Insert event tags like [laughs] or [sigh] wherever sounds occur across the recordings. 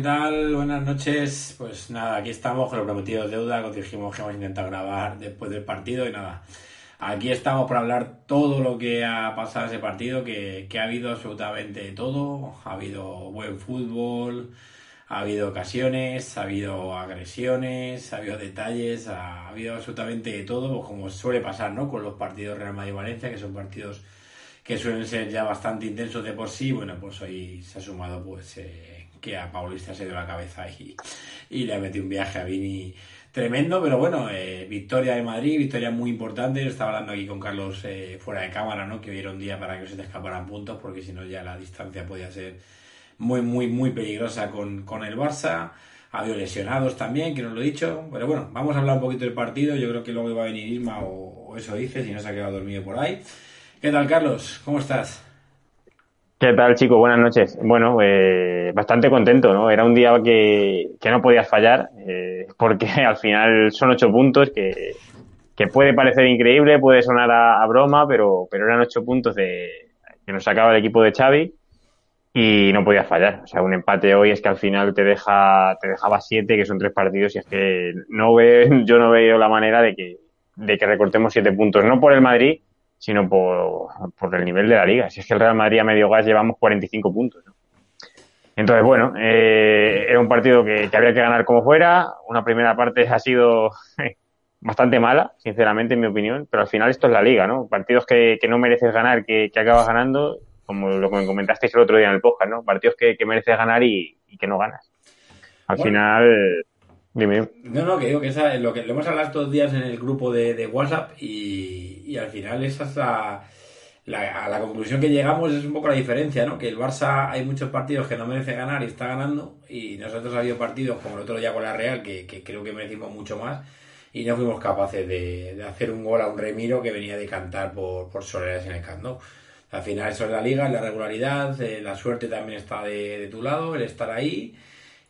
¿qué tal? Buenas noches. Pues nada, aquí estamos con lo prometido deuda, que dijimos que vamos a intentar grabar después del partido y nada. Aquí estamos para hablar todo lo que ha pasado ese partido, que, que ha habido absolutamente todo. Ha habido buen fútbol, ha habido ocasiones, ha habido agresiones, ha habido detalles, ha habido absolutamente todo, pues como suele pasar, ¿no? Con los partidos Real Madrid-Valencia, que son partidos que suelen ser ya bastante intensos de por sí. Bueno, pues hoy se ha sumado, pues, eh, que a Paulista se dio la cabeza y, y le ha metido un viaje a Vini tremendo, pero bueno, eh, victoria de Madrid, victoria muy importante. Yo estaba hablando aquí con Carlos eh, fuera de cámara, ¿no? Que hoy era un día para que se te escaparan puntos, porque si no ya la distancia podía ser muy, muy, muy peligrosa con, con el Barça. Ha habido lesionados también, que no lo he dicho. Pero bueno, vamos a hablar un poquito del partido. Yo creo que luego iba a venir Irma o, o eso dice, si no se ha quedado dormido por ahí. ¿Qué tal, Carlos? ¿Cómo estás? ¿Qué tal, chicos? Buenas noches. Bueno, eh, bastante contento, ¿no? Era un día que, que no podías fallar, eh, porque [laughs] al final son ocho puntos que, que puede parecer increíble, puede sonar a, broma, pero, pero eran ocho puntos de, que nos sacaba el equipo de Xavi y no podías fallar. O sea, un empate hoy es que al final te deja, te dejaba siete, que son tres partidos, y es que no ve, [laughs] yo no veo la manera de que, de que recortemos siete puntos, no por el Madrid, sino por, por, el nivel de la liga. Si es que el Real Madrid a medio gas llevamos 45 puntos. ¿no? Entonces, bueno, eh, era un partido que, que, había que ganar como fuera. Una primera parte ha sido [laughs] bastante mala, sinceramente, en mi opinión, pero al final esto es la liga, ¿no? Partidos que, que no mereces ganar, que, que, acabas ganando, como lo que me comentasteis el otro día en el podcast, ¿no? Partidos que, que mereces ganar y, y que no ganas. Al bueno. final, Dime. No, no, que digo que esa, lo que lo hemos hablado estos días en el grupo de, de WhatsApp y, y, al final esa es la, la, a la conclusión que llegamos es un poco la diferencia, ¿no? Que el Barça hay muchos partidos que no merece ganar y está ganando y nosotros ha habido partidos como el otro día con la Real que, que creo que merecimos mucho más y no fuimos capaces de, de, hacer un gol a un Remiro que venía de cantar por, por Soleras en el Camp Nou. Al final eso es la liga, la regularidad, eh, la suerte también está de, de tu lado, el estar ahí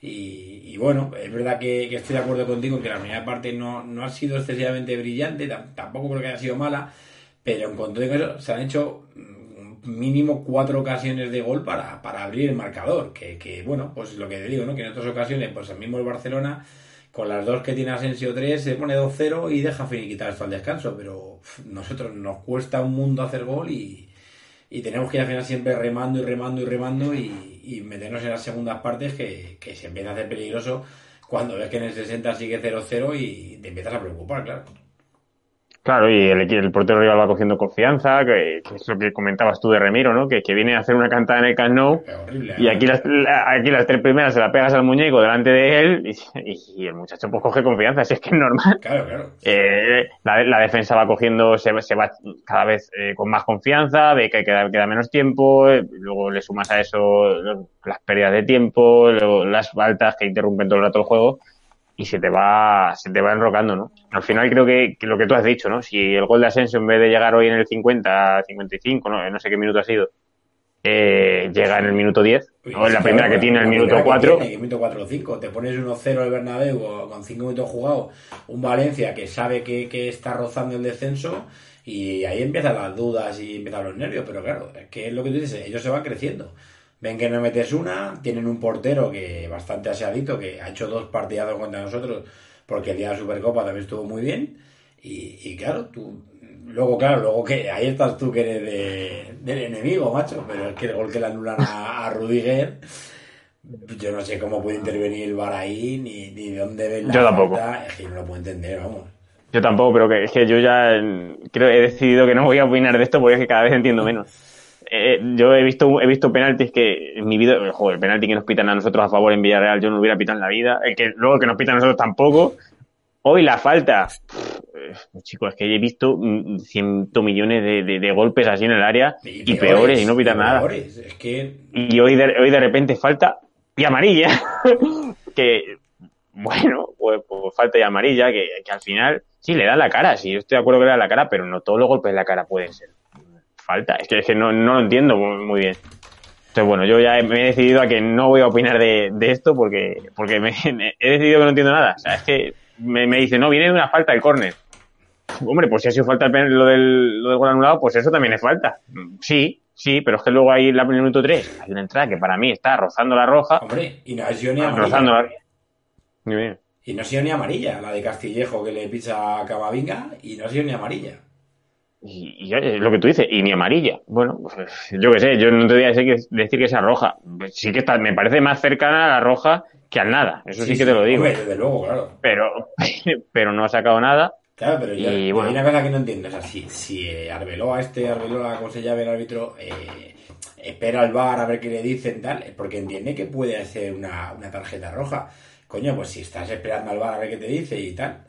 y, bueno, es verdad que, estoy de acuerdo contigo que la primera parte no, no ha sido excesivamente brillante, tampoco creo que haya sido mala, pero en cuanto a eso se han hecho mínimo cuatro ocasiones de gol para, para abrir el marcador, que, que, bueno, pues lo que te digo, ¿no? Que en otras ocasiones, pues el mismo el Barcelona, con las dos que tiene Asensio 3, se pone 2-0 y deja finiquitar esto al descanso, pero nosotros nos cuesta un mundo hacer gol y, y tenemos que ir al final siempre remando y remando y remando y, y meternos en las segundas partes que, que, se empieza a hacer peligroso cuando ves que en el 60 sigue 0-0 y te empiezas a preocupar, claro. Claro, y el, el portero rival va cogiendo confianza, que, que, es lo que comentabas tú de Remiro, ¿no? Que, que viene a hacer una cantada en el Camp Nou horrible, y aquí las, aquí las tres primeras se la pegas al muñeco delante de él y, y, el muchacho pues coge confianza, si es que es normal. Claro, claro. Eh, la, la, defensa va cogiendo, se, se va cada vez eh, con más confianza, ve que queda, queda menos tiempo, eh, luego le sumas a eso las pérdidas de tiempo, luego las faltas que interrumpen todo el rato el juego y se te va se te va enrocando, ¿no? Al final creo que, que, lo que tú has dicho, ¿no? Si el gol de Asensio en vez de llegar hoy en el 50, 55, no, no sé qué minuto ha sido, eh, llega en el minuto 10, Uy, o en la primera que tiene en el minuto 4. En el minuto 4 o 5, te pones 1-0 el Bernabéu con 5 minutos jugados, un Valencia que sabe que, que está rozando el descenso y ahí empiezan las dudas y empiezan los nervios, pero claro, es que es lo que tú dices, ellos se van creciendo ven que no metes una, tienen un portero que bastante aseadito, que ha hecho dos partidazos contra nosotros, porque el día de la Supercopa también estuvo muy bien, y, y claro, tú, luego claro, luego que ahí estás tú que eres de, del enemigo, macho, pero es que el gol que le anulan a, a Rudiger, yo no sé cómo puede intervenir el VAR ahí, ni, ni de dónde ven la Yo tampoco. Falta, es que no lo puedo entender, vamos. Yo tampoco, pero que es que yo ya creo he decidido que no voy a opinar de esto porque es que cada vez entiendo menos eh, yo he visto he visto penaltis que en mi vida, joder, el penalti que nos pitan a nosotros a favor en Villarreal yo no lo hubiera pitado en la vida, el que luego que nos pitan a nosotros tampoco. Hoy la falta, pues, chicos, es que he visto cientos millones de, de, de, golpes así en el área y, y peores, peores, y no pitan nada. Es que... Y hoy de, hoy de repente falta y amarilla, [laughs] que bueno, pues, pues, falta y amarilla, que, que al final sí le da la cara, sí, yo estoy de acuerdo que le da la cara, pero no todos los golpes de la cara pueden ser falta. Es que, es que no, no, lo entiendo muy, muy, bien. Entonces, bueno, yo ya me he decidido a que no voy a opinar de, de esto porque, porque [laughs] me, he decidido que no entiendo nada. O sea, es que me, me dice, no, viene de una falta el córner. Hombre, pues si ha sido falta el, lo, del, lo del gol anulado, pues eso también es falta. Sí, Sí, pero es que luego ahí en el minuto 3 hay una entrada que para mí está rozando la roja. Hombre, y no ha sido ni amarilla. Rozando la... Y no ha sido ni amarilla, la de Castillejo que le pisa a Camavinga, y no ha sido ni amarilla. Y, y, es lo que tú dices, y ni amarilla. Bueno, pues, yo qué sé, yo no te voy a decir que, decir que sea roja. Sí que está, me parece más cercana a la roja que al nada. Eso sí, que te lo digo. Hombre, desde luego, claro. Pero, [laughs] pero no ha sacado nada. Claro, pero yo, y, bueno, hay una cosa que no entiendo. O sea, si, si eh, Arbeloa, este Arbeloa, como se llama el árbitro, eh, espera al bar a ver qué le dicen, tal, porque entiende que puede hacer una, una tarjeta roja. Coño, pues si estás esperando al bar a ver qué te dice y tal,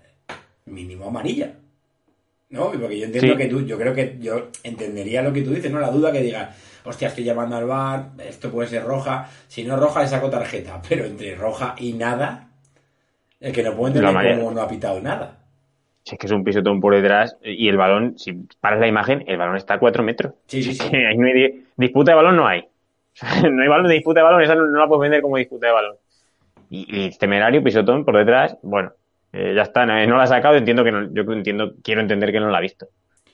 mínimo amarilla. ¿No? Porque yo entiendo Sí. que tú, yo creo que yo entendería lo que tú dices, ¿no? La duda que digas, hostia, estoy llamando al bar, esto puede ser roja, si no es roja le saco tarjeta, [laughs] pero entre roja y nada, el que no puede entender cómo no ha pitado nada. Si es que es un pisotón por detrás y el balón, si paras la imagen, el balón está a cuatro metros. Sí, sí, sí. que ahí no hay di- disputa de balón, no hay. [laughs] No hay balón de disputa de balón, esa no, no la puedes vender como disputa de balón. Y, y temerario, pisotón por detrás, bueno, eh, ya está, no, la ha sacado, entiendo que no, yo entiendo, quiero entender que no la ha visto.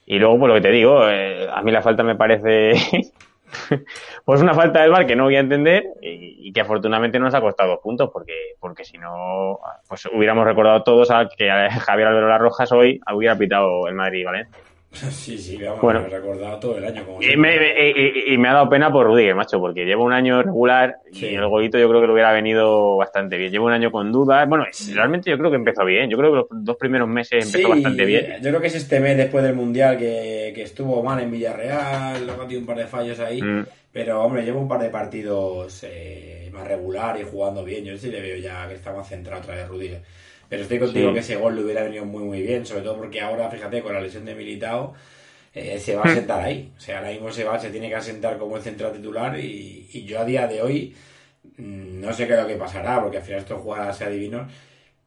Y luego, pues lo que te digo, eh, a mí la falta me parece, [laughs] pues una falta del bar que no voy a entender y, que afortunadamente no nos ha costado dos puntos, porque, porque si no, pues hubiéramos recordado todos a que Javier Alberola Rojas hoy hubiera pitado el Madrid y Valencia. [laughs] Sí, sí, vamos, Bueno. me recordado todo el año. Como Y me, me- y- y- me ha dado pena por Rudiger, macho, porque lleva un año regular Sí. y el golito yo creo que le hubiera venido bastante bien. Lleva un año con dudas. Bueno, realmente yo creo que empezó bien. Yo creo que los dos primeros meses empezó Sí, bastante bien. Yo creo que es este mes después del Mundial que, que estuvo mal en Villarreal, luego ha tenido un par de fallos ahí. Mm. Pero, hombre, lleva un par de partidos eh, más regular y jugando bien. Yo sí le veo ya que está más centrado otra vez Rudiger. Pero estoy contigo Sí. que ese gol le hubiera venido muy, muy bien. Sobre todo porque ahora, fíjate, con la lesión de Militao, eh, se va Hmm. a sentar ahí. O sea, ahora mismo se va, se tiene que asentar como el central titular. Y, y yo a día de hoy mm, no sé qué es lo que pasará, porque al final estos jugadores se adivinan.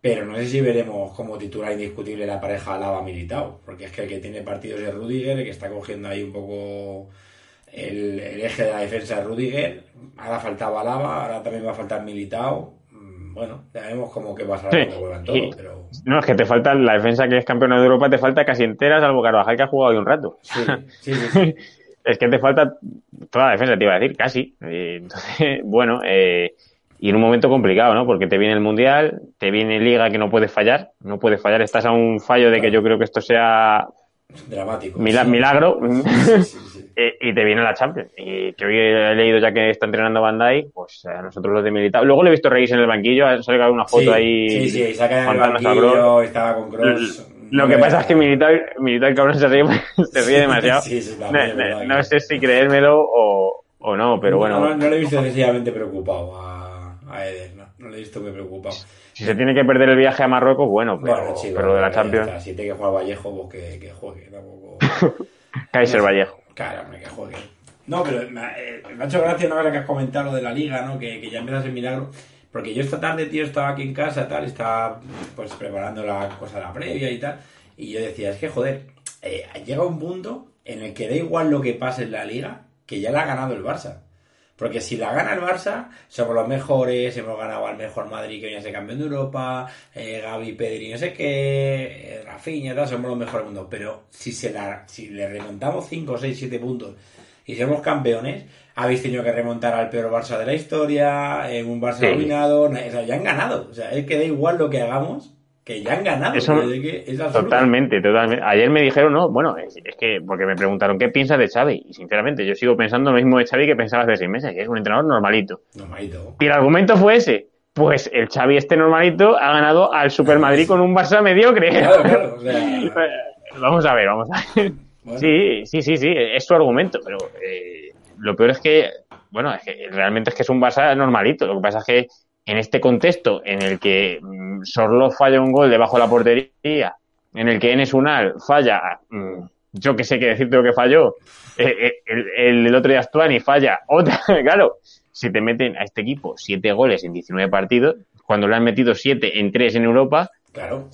Pero no sé si veremos como titular indiscutible la pareja Lava Militao, porque es que el que tiene partidos es Rudiger, el que está cogiendo ahí un poco el, el eje de la defensa es Rudiger, ahora faltaba Lava, ahora también va a faltar Militao. Bueno, ya vemos como que pasará Sí, cuando vuelvan todos, y- pero No, es que te falta la defensa que es campeona de Europa, te falta casi entera, salvo Carvajal que ha jugado hoy un rato. sí, sí, sí, sí. [laughs] es que te falta toda la defensa, te iba a decir, casi. Entonces, [laughs] bueno, eh, y en un momento complicado, ¿no? Porque te viene el Mundial, te viene Liga que no puedes fallar, no puedes fallar, estás a un fallo de que yo creo que esto sea dramático. mila- sí. milagro. Sí. Eh, y te viene la Champions. Y que hoy he leído ya que está entrenando Bandai, pues a nosotros los de militar. Luego le he visto reírse en el banquillo, ha salido una foto Sí, ahí. Sí, sí, saca en el banquillo, estaba con Cross. Lo que pasa es que militar, militar cabrón se ríe, [laughs] se ríe demasiado. Sí, sí, no, también, no- sé si creérmelo o, o no, pero bueno, No, no, le he visto excesivamente preocupado a, a Eder, no, no le he visto muy preocupado. si se tiene que perder el viaje a Marruecos, bueno, pero, Bueno, chico, pero de la Champions, está, Si tiene que jugar Vallejo, pues que, que juegue, tampoco. [laughs] Kaiser Vallejo. Claro, hombre, que juegue. No, pero me, ha- eh, hecho gracia una cosa que has comentado lo de la liga, ¿no? Que, ya empieza a ser milagro. Porque yo esta tarde, tío, estaba aquí en casa, tal, estaba pues preparando la cosa de la previa y tal. Y yo decía, es que joder, eh, llega un punto en el que da igual lo que pase en la liga, que ya la ha ganado el Barça. Porque si la gana el Barça, somos los mejores, hemos ganado al mejor Madrid que viene a ser campeón de Europa, eh, Gaby, Pedri, no sé qué, eh, Rafinha, tal, somos los mejores del mundo. Pero si se la, si le remontamos 5, 6, 7 puntos y somos campeones, habéis tenido que remontar al peor Barça de la historia, eh, un Barça Sí. dominado, na- o sea, ya han ganado. O sea, es que da igual lo que hagamos, que ya han ganado. Eso- que es. Totalmente, totalmente. Ayer me dijeron, no, bueno, es, es que, porque me preguntaron, ¿qué piensas de Xavi? Y sinceramente, yo sigo pensando lo mismo de Xavi que pensaba hace seis meses, que es un entrenador normalito. Normalito. Y el argumento fue ese. Pues el Xavi este normalito ha ganado al Super Madrid con un Barça mediocre. Claro, claro, o sea, [laughs] vamos a ver, vamos a ver. bueno. Sí, sí, sí, sí, es su argumento, pero eh, lo peor es que, bueno, es que realmente es que es un Barça normalito. Lo que pasa es que en este contexto en el que mm, Sorlo falla un gol debajo de la portería, en el que Enes Unal falla, mm, yo que sé qué decirte lo que falló, eh, eh, el, otro día Astuani falla otra, [laughs] claro, si te meten a este equipo siete goles en 19 partidos, cuando le han metido siete en tres en Europa, Claro.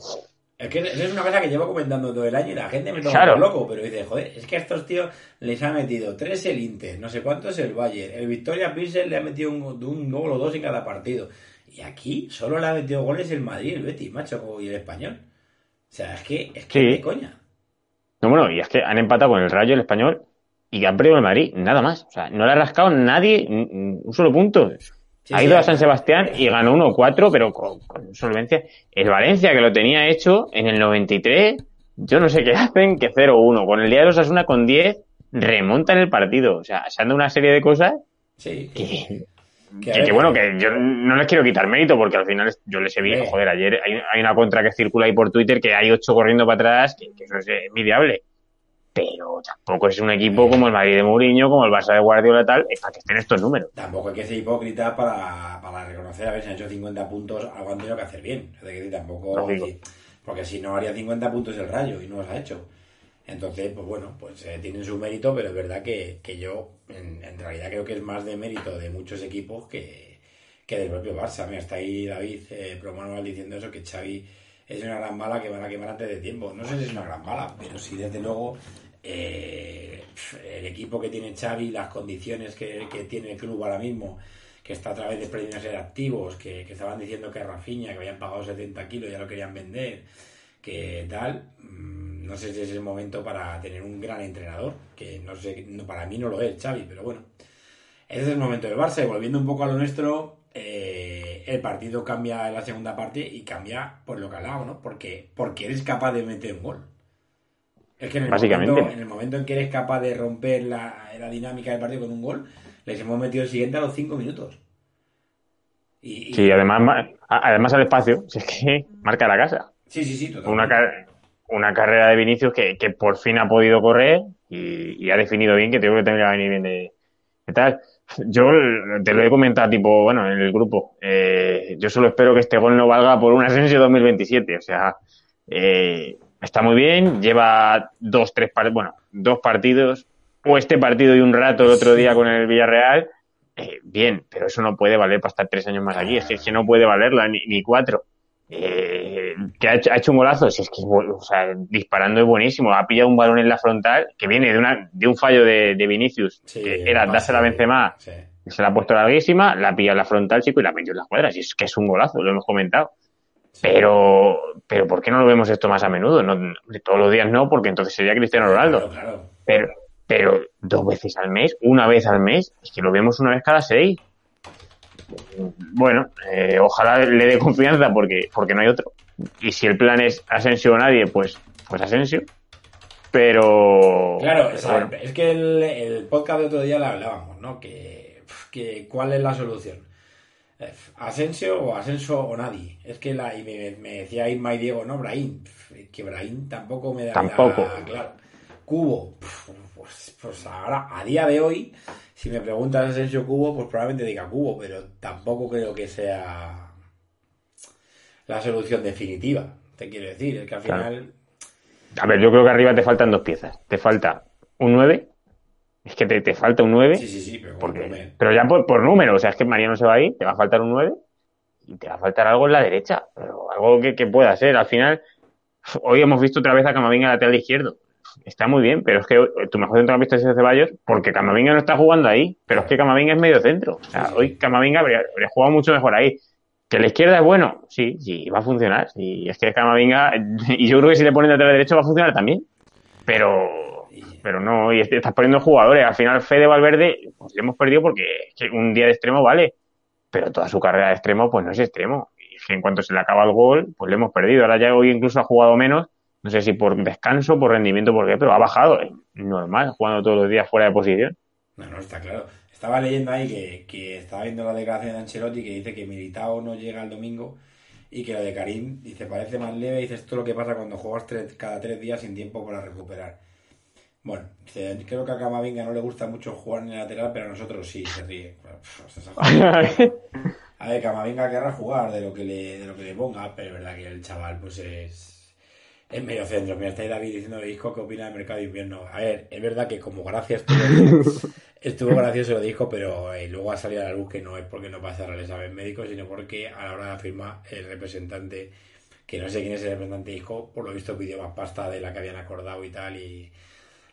Es que eso es una cosa que llevo comentando todo el año y la gente me toma Claro. por loco, pero dice, joder, es que a estos tíos les ha metido tres el Inter, no sé cuántos el Bayern, el Victoria Pilsen le ha metido un, un gol o dos en cada partido. Y aquí solo le ha metido goles el Madrid, el Betis, macho, y el Español. O sea, es que es que Sí. de coña. No, bueno, y es que han empatado con el Rayo, el Español, y han perdido el Madrid, nada más. O sea, no le ha rascado nadie un solo punto. Ha ido a San Sebastián y ganó 1-4, pero con, solvencia. El Valencia, que lo tenía hecho en el 93, yo no sé qué [laughs] hacen, que 0-1. Con el día de los Asuna con 10, remontan el partido. O sea, se han dado una serie de cosas sí. que, que, bueno, que yo no les quiero quitar mérito porque al final yo les he visto, joder, ayer hay, una contra que circula ahí por Twitter que hay ocho corriendo para atrás, que, eso es envidiable. Pero tampoco es un equipo como el Madrid de Mourinho, como el Barça de Guardiola y tal, para que estén estos números. Tampoco hay que ser hipócrita para, para reconocer a ver si han hecho 50 puntos, algo han tenido que hacer bien. Es decir, tampoco... porque si no haría 50 puntos el Rayo y no los ha hecho. Entonces, pues bueno, pues eh, tienen su mérito, pero es verdad que, yo en, realidad creo que es más de mérito de muchos equipos que, del propio Barça. Mira, está ahí David eh, diciendo eso, que Xavi es una gran bala que van a quemar antes de tiempo. No sé si es una gran bala, pero sí desde luego eh, el equipo que tiene Xavi, las condiciones que, tiene el club ahora mismo, que está a través de premios activos, que, estaban diciendo que Rafinha, que habían pagado 70 kilos, ya lo querían vender, que tal... Mm, no sé si es el momento para tener un gran entrenador, que no sé, para mí no lo es Xavi, pero bueno. Ese es el momento del Barça y volviendo un poco a lo nuestro, eh, el partido cambia en la segunda parte y cambia por lo que hablaba, ¿no? Porque, porque eres capaz de meter un gol. Es que en el, Momento, en el momento en que eres capaz de romper la, dinámica del partido con un gol, les hemos metido el siguiente a los cinco minutos. Y, Sí, además, además al espacio, [laughs] si es que marca la casa. Sí, sí, sí, totalmente. Una, una carrera de Vinicius que, que por fin ha podido correr y, ha definido bien que tengo que tener que venir bien de, tal. Yo te lo he comentado, tipo, bueno, en el grupo. Eh, yo solo espero que este gol no valga por un Asensio 2027. O sea, eh, está muy bien, lleva dos, tres, bueno, dos partidos, o este partido y un rato el otro día con el Villarreal. Eh, bien, pero eso no puede valer para estar tres años más aquí. Es que, es que no puede valerla, ni, ni cuatro eh, que ha hecho, un golazo, si es que o sea, disparando es buenísimo, ha pillado un balón en la frontal que viene de una de un fallo de, Vinicius, que era dársela a Benzema, se la ha puesto larguísima, la ha pillado en la frontal, chico, y la metió en las cuadras, y es que es un golazo, lo hemos comentado. Pero, pero ¿por qué no lo vemos esto más a menudo? No, todos los días no, porque entonces sería Cristiano Ronaldo. Pero, pero dos veces al mes, una vez al mes, es que lo vemos una vez cada seis bueno, eh, ojalá le dé confianza porque, porque no hay otro. Y si el plan es Asensio o nadie, pues, pues Asensio. Pero. Claro, es, que el, podcast de otro día le hablábamos, ¿no? Que, que cuál es la solución. ¿Asensio o Asensio o nadie? Es que la, y me, decía Isma y Diego, no, Brahim. Que Brahim tampoco me da. Tampoco. claro. Cubo. Pues, pues ahora, a día de hoy, si me preguntas Asensio Cubo, pues probablemente diga Cubo, pero tampoco creo que sea la solución definitiva. Te quiero decir, es que al final. A ver, yo creo que arriba te faltan dos piezas. Te falta un 9. Es que te, falta un 9. Sí, sí, sí, pero, porque, pero ya por, número. O sea, es que Mariano se va ahí, te va a faltar un 9 y te va a faltar algo en la derecha. Pero algo que, que pueda ser. Al final, hoy hemos visto otra vez a Camavinga lateral izquierdo está muy bien, pero es que tu mejor centrocampista es Ceballos porque Camavinga no está jugando ahí, pero es que Camavinga es medio centro. O sea, hoy Camavinga habría, jugado mucho mejor ahí. ¿Que la izquierda es bueno? Sí, sí, va a funcionar. Y es que Camavinga, [laughs] y yo creo que si le ponen de derecho va a funcionar también. Pero, pero no, y estás poniendo jugadores. Al final, Fede Valverde, pues le hemos perdido porque un día de extremo vale, pero toda su carrera de extremo, pues no es extremo. Y en cuanto se le acaba el gol, pues le hemos perdido. Ahora ya hoy incluso ha jugado menos no sé si por descanso, por rendimiento, por qué, pero ha bajado. Normal, jugando todos los días fuera de posición. No, no, está claro. Estaba leyendo ahí que, que estaba viendo la declaración de Ancelotti que dice que Militao no llega el domingo y que lo de Karim, dice, parece más leve. Dice, esto es lo que pasa cuando juegas cada tres días sin tiempo para recuperar. Bueno, creo que a Camavinga no le gusta mucho jugar en el lateral, pero a nosotros sí, se ríe. [laughs] a ver, Camavinga querrá jugar de lo que le, de lo que le ponga, pero es verdad que el chaval pues es en medio centro. Mira, está ahí David diciendo disco qué opina del mercado de invierno. A ver, es verdad que como gracias estuvo, [laughs] estuvo gracioso lo dijo, pero eh, luego ha salido a la luz que no es porque no pasara el examen médico, sino porque a la hora de la firma el representante, que no sé quién es el representante, dijo, por lo visto pidió más pasta de la que habían acordado y tal, y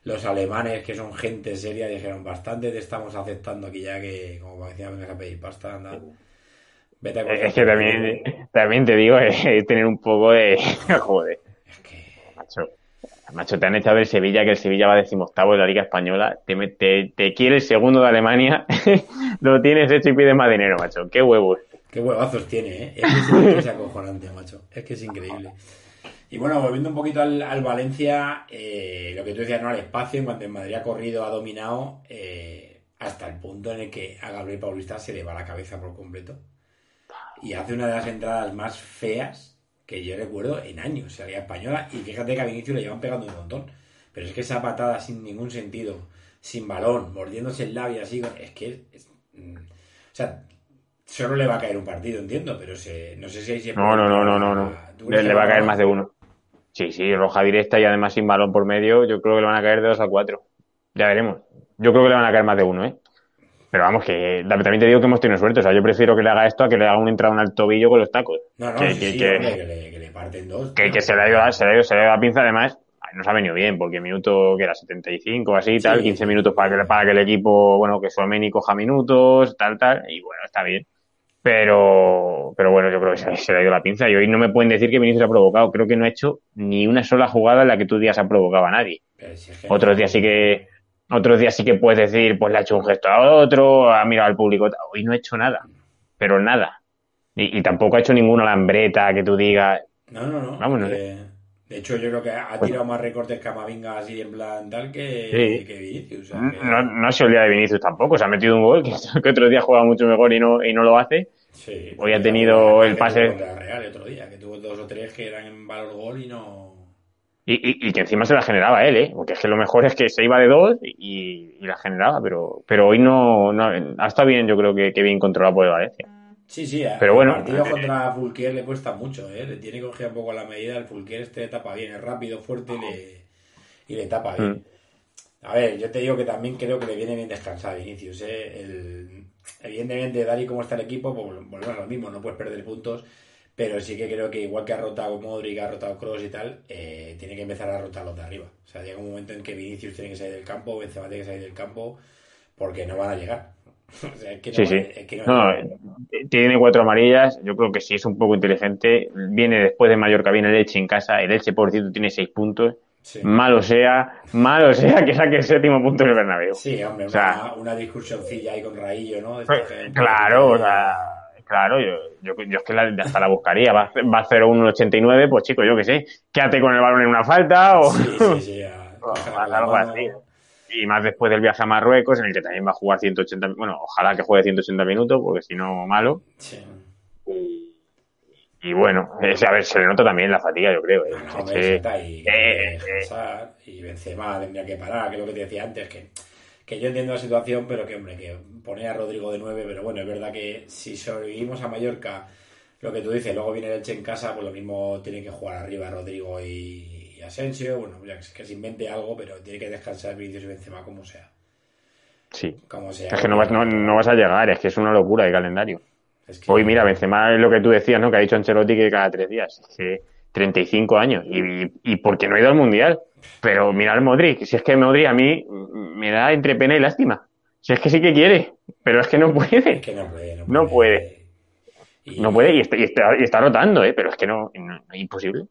los alemanes, que son gente seria, dijeron, bastante te estamos aceptando aquí ya que, como decía, vengas a pedir pasta, anda. Vete a es que también, también te digo, es tener un poco de... [laughs] Joder Macho, te han echado del Sevilla, que el Sevilla va decimoctavo de la Liga Española. Te, te, te quiere el segundo de Alemania. [laughs] lo tienes hecho y pides más dinero, macho. Qué huevos. Qué huevazos tiene, ¿eh? Es que es, [laughs] acojonante, macho. Es que es increíble. Y bueno, volviendo un poquito al, al Valencia, eh, lo que tú decías, ¿no? Al espacio, en cuanto en Madrid ha corrido, ha dominado, eh, hasta el punto en el que a Gabriel Paulista se le va la cabeza por completo. Y hace una de las entradas más feas que yo recuerdo en años, se haría española. Y fíjate que a Vinicius le llevan pegando un montón. Pero es que esa patada sin ningún sentido, sin balón, mordiéndose el labio así, es que. Es, mm, o sea, solo le va a caer un partido, entiendo, pero se, no sé si hay no, no, no, no. no. Le, le, va a caer más de uno. Sí, sí, roja directa y además sin balón por medio, yo creo que le van a caer de dos a cuatro. Ya veremos. Yo creo que le van a caer más de uno, ¿eh? Pero vamos, que también te digo que hemos tenido suerte. O sea, yo prefiero que le haga esto a que le haga un entrada al tobillo con los tacos. No, no, que, sí, que, sí, que, hombre, que, le, que le parten dos. que, que se le ha ido, se le ha ido, se le la pinza además. Nos ha venido bien, porque minuto que era 75 o así, y tal, Sí. 15 minutos para que, para que el equipo, bueno, que Suameni coja minutos, tal, tal, y bueno, está bien. Pero, pero bueno, yo creo que se, se le ha ido la pinza y hoy no me pueden decir que Vinicius ha provocado. Creo que no ha hecho ni una sola jugada en la que tú digas ha provocado a nadie. Pero si es que- Otros días sí que, otros días sí que puedes decir, pues le ha hecho un gesto a otro, ha mirado al público. Hoy no ha hecho nada, pero nada. Y, y tampoco ha hecho ninguna lambreta que tú digas. No, no, no. Vamos, no que- De hecho, yo creo que ha tirado más recortes Camavinga así en plan tal que, Sí. que Vinicius. o sea, que- No, no se olvida de Vinicius tampoco, se ha metido un gol [laughs] que, que otros días juega mucho mejor y no, y no lo hace. Sí, Hoy ha tenido el pase- Contra Real otro día, que tuvo dos o tres que eran en valor gol y no. Y, y, y que encima se la generaba él, ¿eh? Porque es que lo mejor es que se iba de dos y, y la generaba, pero, pero hoy no, no ha estado bien, yo creo que, que bien controlado por el Valencia. Sí, sí, Pero bueno, el partido eh, contra Fulquier le cuesta mucho, ¿eh? Le tiene que coger un poco la medida. El Fulquier este le tapa bien, es rápido, fuerte y le, y le tapa bien. Mm. A ver, yo te digo que también creo que le viene bien descansar a Vinicius, ¿eh? El- evidentemente, dar y cómo está el equipo, pues volvemos a lo mismo, no puedes perder puntos. Pero sí que creo que igual que ha rotado Modric, ha rotado Cross y tal, eh, tiene que empezar a rotar los de arriba. O sea, llega un momento en que Vinicius tiene que salir del campo, Benzema tiene que salir del campo, porque no van a llegar. [laughs] O sea, que no, Sí, sí. es que no- No, eh, tiene cuatro amarillas. Yo creo que sí es un poco inteligente. Viene después de Mallorca, viene el Elche en casa. El Elche, por cierto, tiene seis puntos. Sí. Malo sea, malo sea que saque el séptimo punto en el Bernabéu. Sí, hombre, O sea- una, una discusioncilla ahí con Raillo, ¿no? Pues, esta claro, o sea, claro, yo, yo, yo es que la- hasta la buscaría. Va, va a 0-1-89, pues chico, yo qué sé. Quédate con el balón en una falta o, Sí, sí, sí. a- [laughs] o algo mano. así. Y más después del viaje a Marruecos, en el que también va a jugar 180, bueno, ojalá que juegue 180 minutos, porque si no, malo. Sí. Y, y bueno, ese, a ver, se le nota también la fatiga, yo creo. ¿eh? No, Es que- eh, descansar, y Benzema tendría que parar, que es lo que te decía antes, que, que yo entiendo la situación, pero que, hombre, que pone a Rodrigo de 9, pero bueno, es verdad que si sobrevivimos a Mallorca, lo que tú dices, luego viene el Elche en casa, pues lo mismo tiene que jugar arriba Rodrigo y Asensio, bueno, ya que, se invente algo, pero tiene que descansar Vinicius y Benzema como sea. sí. Como sea. Es que no vas, no, no vas a llegar, es que es una locura de calendario. Es que- Hoy, mira, Benzema es lo que tú decías, ¿no? Que ha dicho Ancelotti que cada tres días. Es que 35 años. Y, y porque no ha ido al Mundial. Pero mira al Modric. Si es que Modric a mí me da entre pena y lástima. Si es que sí que quiere. Pero es que no puede. Es que no puede. No puede. No puede. Y- No puede y está, y está, y está rotando, ¿eh? Pero es que no, no- es imposible.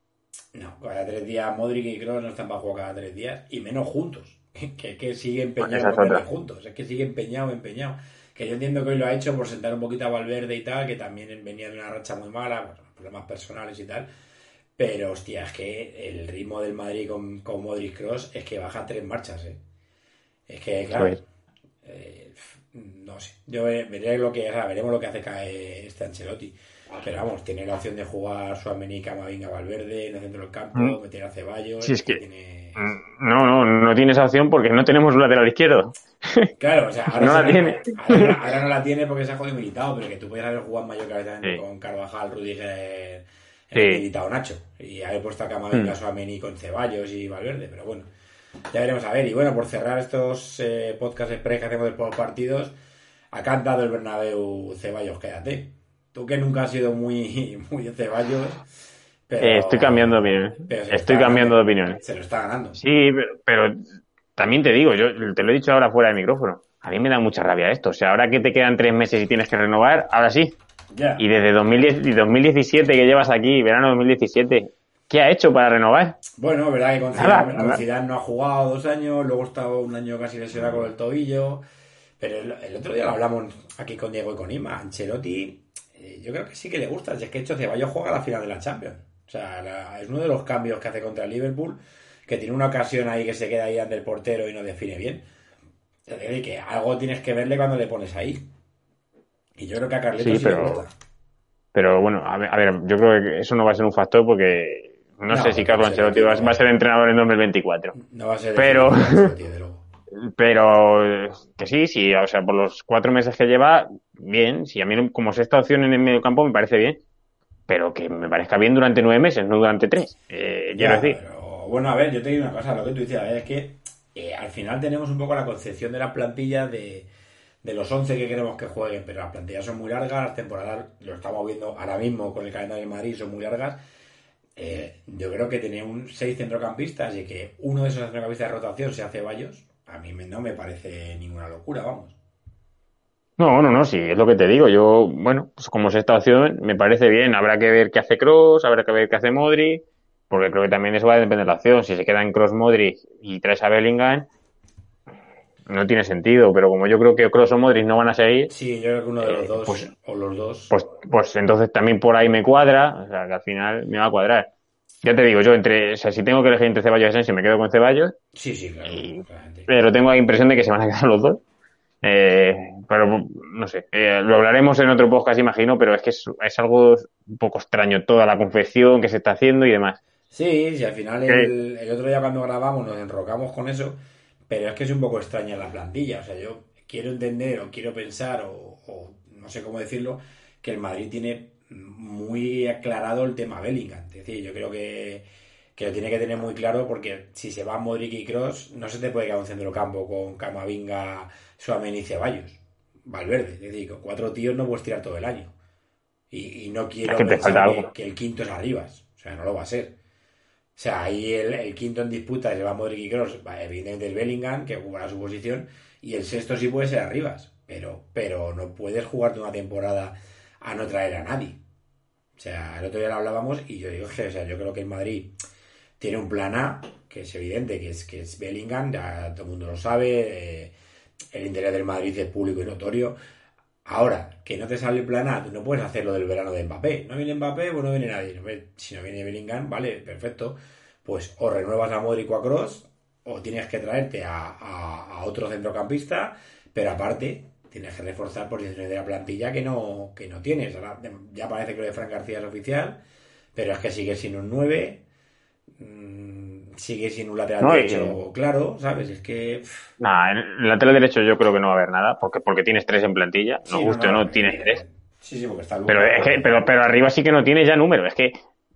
No, cada tres días Modric y Kroos no están para jugar cada tres días y menos juntos. [laughs] Que es que sigue empeñado Esa es juntos. Es que sigue empeñado, empeñado. Que yo entiendo que hoy lo ha hecho por sentar un poquito a Valverde y tal, que también venía de una racha muy mala, bueno, problemas personales y tal. Pero hostia, es que el ritmo del Madrid con, con Modric Cross es que baja tres marchas, ¿eh? Es que, claro. Joder. eh, no sé. Yo ve- veré lo que, o sea, veremos lo que hace caer este Ancelotti. Pero vamos, tiene la opción de jugar Suamení, Camavinga, Valverde en el centro del campo, Mm. meter a Ceballos. Sí, es que- tiene- Mm, No, no, no tiene esa opción porque no tenemos un lateral izquierdo. [laughs] Claro, o sea, ahora, No la tiene. Ahora, ahora no la tiene porque se ha jodido militado, pero que tú podías haber jugado directamente Sí. con Carvajal, Rudiger, Sí. eh, militado Nacho. Y haber puesto a Camavinga, Mm. Suamení con Ceballos y Valverde, pero bueno. Ya veremos a ver. Y bueno, por cerrar estos eh, podcasts express que hacemos de por partidos, ha cantado el Bernabéu Ceballos, quédate. Tú que nunca has sido muy, [laughs] muy de Ceballos. Pero, Eh, estoy cambiando de opinión. Estoy cambiando de opinión. Se lo está ganando. Sí, pero, pero también te digo, yo te lo he dicho ahora fuera de micrófono. A mí me da mucha rabia esto. O sea, ahora que te quedan tres meses y tienes que renovar, ahora sí. Ya. Y desde 2010 y 2017 que llevas aquí, verano 2017, ¿Qué ha hecho para renovar? Bueno, verdad que con Zidane, no ha jugado dos años, luego estaba un año casi lesionado con el tobillo. Pero el, otro día lo hablamos aquí con Diego y con Ima. Ancelotti, yo creo que sí que le gusta. Si es que hecho Ceballos juega a la final de la Champions. O sea, es uno de los cambios que hace contra el Liverpool, que tiene una ocasión ahí que se queda ahí ante el portero y no define bien. que algo tienes que verle cuando le pones ahí. Y yo creo que a Carlitos sí, pero, Pero bueno, a ver, yo creo que eso no va a ser un factor porque no, sé si Carlos Ancelotti va, a ser entrenador en 2024. No va a ser. Pero, pero que sí, sí, o sea, por los cuatro meses que lleva, bien. Si a mí como sexta opción en el medio campo me parece bien, pero que me parezca bien durante nueve meses, no durante tres. Eh, quiero decir. bueno, a ver, yo te digo una cosa, lo que tú decías es que eh, al final tenemos un poco la concepción de la plantilla de, de los 11 que queremos que jueguen, pero las plantillas son muy largas, las temporadas, lo estamos viendo ahora mismo con el calendario de Madrid, son muy largas. Eh, yo creo que tener un seis centrocampistas y que uno de esos centrocampistas de rotación se hace Ceballos, a mí no me parece ninguna locura, vamos. No, no, no, sí, es lo que te digo. Yo, bueno, pues como sexta opción me parece bien. Habrá que ver qué hace Cross, habrá que ver qué hace Modric, porque creo que también eso va a depender de la opción. Si se queda en Cross Modric y traes a Bellingham, no tiene sentido. Pero como yo creo que Cross o Modric no van a seguir. Sí, yo creo que uno de los eh, dos, pues, o los dos. Pues, pues entonces también por ahí me cuadra, o sea, que al final me va a cuadrar. Ya te digo, yo entre, o sea, si tengo que elegir entre Ceballos y Asensio, me quedo con Ceballos. Sí, sí, claro. pero tengo la impresión de que se van a quedar los dos. Eh, pero no sé, eh, lo hablaremos en otro podcast, imagino, pero es que es, algo un poco extraño toda la confección que se está haciendo y demás. Sí, sí, al final el, otro día cuando grabamos nos enrocamos con eso, pero es que es un poco extraña la plantilla. O sea, yo quiero entender o quiero pensar, o, no sé cómo decirlo, que el Madrid tiene muy aclarado el tema Bellingham. Es decir, yo creo que, que, lo tiene que tener muy claro porque si se va Modric y Cross, no se te puede quedar un centro campo con Camavinga, Suamen y Ceballos. Valverde. Es decir, con cuatro tíos no puedes tirar todo el año. Y, no quiero que, pensar que, el quinto es Arribas. O sea, no lo va a ser. O sea, ahí el, quinto en disputa se va Modric y Kroos, evidentemente el Bellingham, que jugará su posición, y el sexto sí puede ser Arribas. Pero, pero no puedes jugarte una temporada a no traer a nadie. O sea, el otro día lo hablábamos y yo digo que, o sea, yo creo que el Madrid tiene un plan A, que es evidente, que es, que es Bellingham, ya todo el mundo lo sabe. Eh, el interés del Madrid es público y notorio. Ahora, que no te sale el plan A, no puedes hacerlo del verano de Mbappé. No viene Mbappé, pues no viene nadie. Si no viene Bellingham, vale, perfecto. Pues o renuevas a Modric o a Cross, o tienes que traerte a, otro centrocampista, pero aparte tienes que reforzar posiciones de la plantilla que no, que no tienes. Ahora, ya parece que lo de Fran García es oficial, pero es que sigue sin un 9 sigue sin un lateral derecho claro, ¿sabes? Es que. Nada, en el lateral derecho yo creo que no va a haber nada, porque, porque tienes tres en plantilla. No guste o no, tienes tres. Sí, sí, porque está pero, pero, pero arriba sí que no tiene ya número. Es que,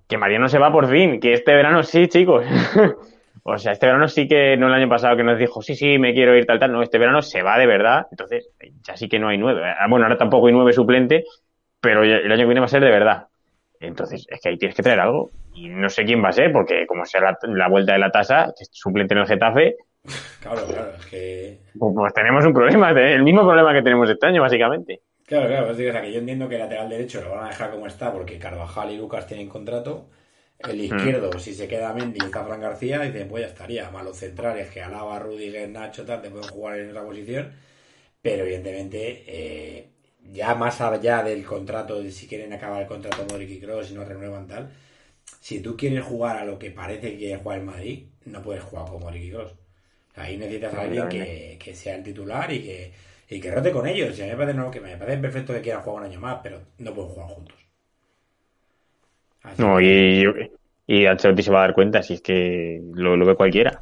que Mariano se va por fin, que este verano sí, chicos. [laughs] o sea, este verano sí que no el año pasado que nos dijo, sí, sí, me quiero ir tal, tal. No, este verano se va de verdad. Entonces, ya sí que no hay nueve. Ah, bueno, ahora tampoco hay nueve suplente, pero el año que viene va a ser de verdad. Entonces, es que ahí tienes que traer algo. Y no sé quién va a ser, porque como sea la, vuelta de la tasa, que es suplente en el Getafe. Claro, claro, es que. Pues, pues tenemos un problema, el mismo problema que tenemos este año, básicamente. Claro, claro, es decir, que yo entiendo que el lateral derecho lo van a dejar como está, porque Carvajal y Lucas tienen contrato. El izquierdo, si se queda Mendy y está Fran García, dicen, pues ya estaría. Malos centrales, que Alaba, Rudiger, Nacho, tal, te pueden jugar en esa posición. Pero evidentemente, eh, ya más allá del contrato, de si quieren acabar el contrato Modric y Kroos y no renuevan tal, si tú quieres jugar a lo que parece que quiere jugar el Madrid, no puedes jugar con Modric y Kroos. Ahí necesitas a alguien que, sea el titular y que, y que rote con ellos. Y a mí me parece, no, que me parece perfecto que quieran jugar un año más, pero no pueden jugar juntos. No, y, y Ancelotti se va a dar cuenta si es que lo, ve cualquiera.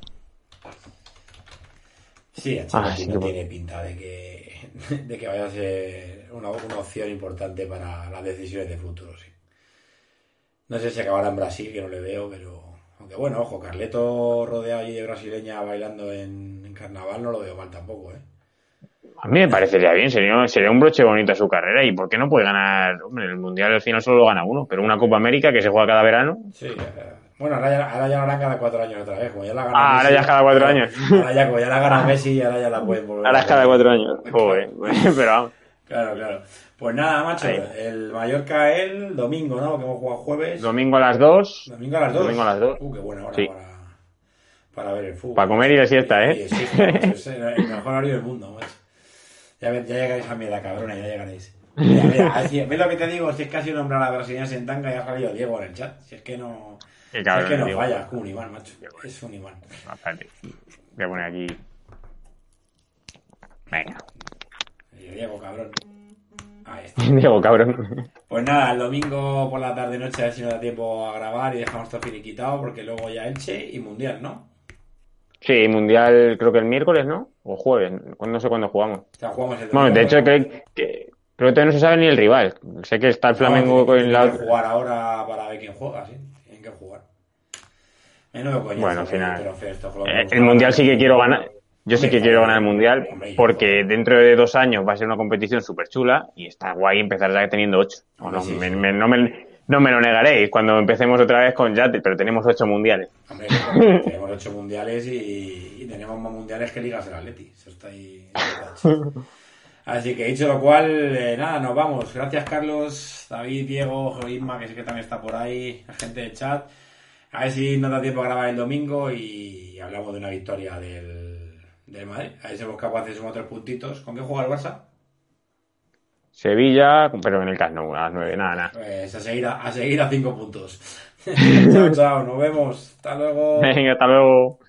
Sí, Ancelotti no tiene pinta de que, [laughs] de que vaya a ser una, opción importante para las decisiones de futuro, sí. No sé si acabará en Brasil, que no le veo, pero. Aunque bueno, ojo, Carleto rodeado allí de brasileña bailando en, carnaval no lo veo mal tampoco, ¿eh? A mí me parecería bien, sería, sería un broche bonito a su carrera. ¿Y por qué no puede ganar? Hombre, el mundial al final solo lo gana uno, pero una Copa América que se juega cada verano. Sí, bueno, ahora ya, ahora ya cada cuatro años otra vez. Como ya la gana ah, ahora ya es cada cuatro años. Ahora ya, como ya la gana Messi, ahora ya la pueden [laughs] volver. Ahora es cada cuatro años. Joder, [laughs] [laughs] pero vamos. Claro, claro. Pues nada, macho, Ahí. el Mallorca el domingo, ¿no? Que hemos jugado jueves. Domingo a las 2. Domingo a las 2. Domingo a las dos. Uh, qué buena hora Sí. para, para ver el fútbol. Para comer y de siesta, ¿eh? Y macho, es el mejor horario del mundo, macho. Ya, ya llegaréis a mi edad, cabrona, ya llegaréis. Mira, mira, así- ¿Ves lo que te digo? Si es casi nombrar a la brasileña en tanga y ha salido Diego en el chat. Si es que no... Cabrón, es que no Diego. falla, es como un imán, macho. Es un imán. Voy a poner aquí. Venga. Diego, cabrón. Ahí está. [laughs] Diego, cabrón. Pues nada, el domingo por la tarde-noche a ver si nos da tiempo a grabar y dejamos todo finiquitado porque luego ya Elche y Mundial, ¿no? Sí, mundial creo que el miércoles, ¿no? O jueves. No sé cuándo jugamos. O sea, jugamos el Bueno, de hecho, creo que, creo que todavía no se sabe ni el rival. Sé que está el Flamengo No, con la. que jugar ahora para ver quién juega, sí. Tienen que jugar. Bueno, al ¿eh? final. Pero con lo Eh, que el mundial sí que quiero ganar. Yo sí que quiero ganar el mundial porque dentro de dos años va a ser una competición súper chula y está guay empezar ya teniendo ocho. O no, sí, me, me- no, me, no me lo negaréis cuando empecemos otra vez con ya, pero tenemos ocho mundiales. Hombre, tenemos ocho mundiales y, tenemos más mundiales que ligas del Atleti. Eso está ahí. Así que dicho lo cual, eh, nada, nos vamos. Gracias, Carlos, David, Diego, Isma, que sé que también está por ahí, la gente del chat. A ver si nos da tiempo a grabar el domingo y hablamos de una victoria del, del Madrid. A ver si somos capaces de sumar tres puntitos. ¿Con qué juega el Barça? Sevilla, pero en el Camp Nou, a las nueve, nada, nada. Pues a seguir a, a seguir a cinco puntos. [laughs] chao, chao, nos vemos. Hasta luego. Venga, hasta luego.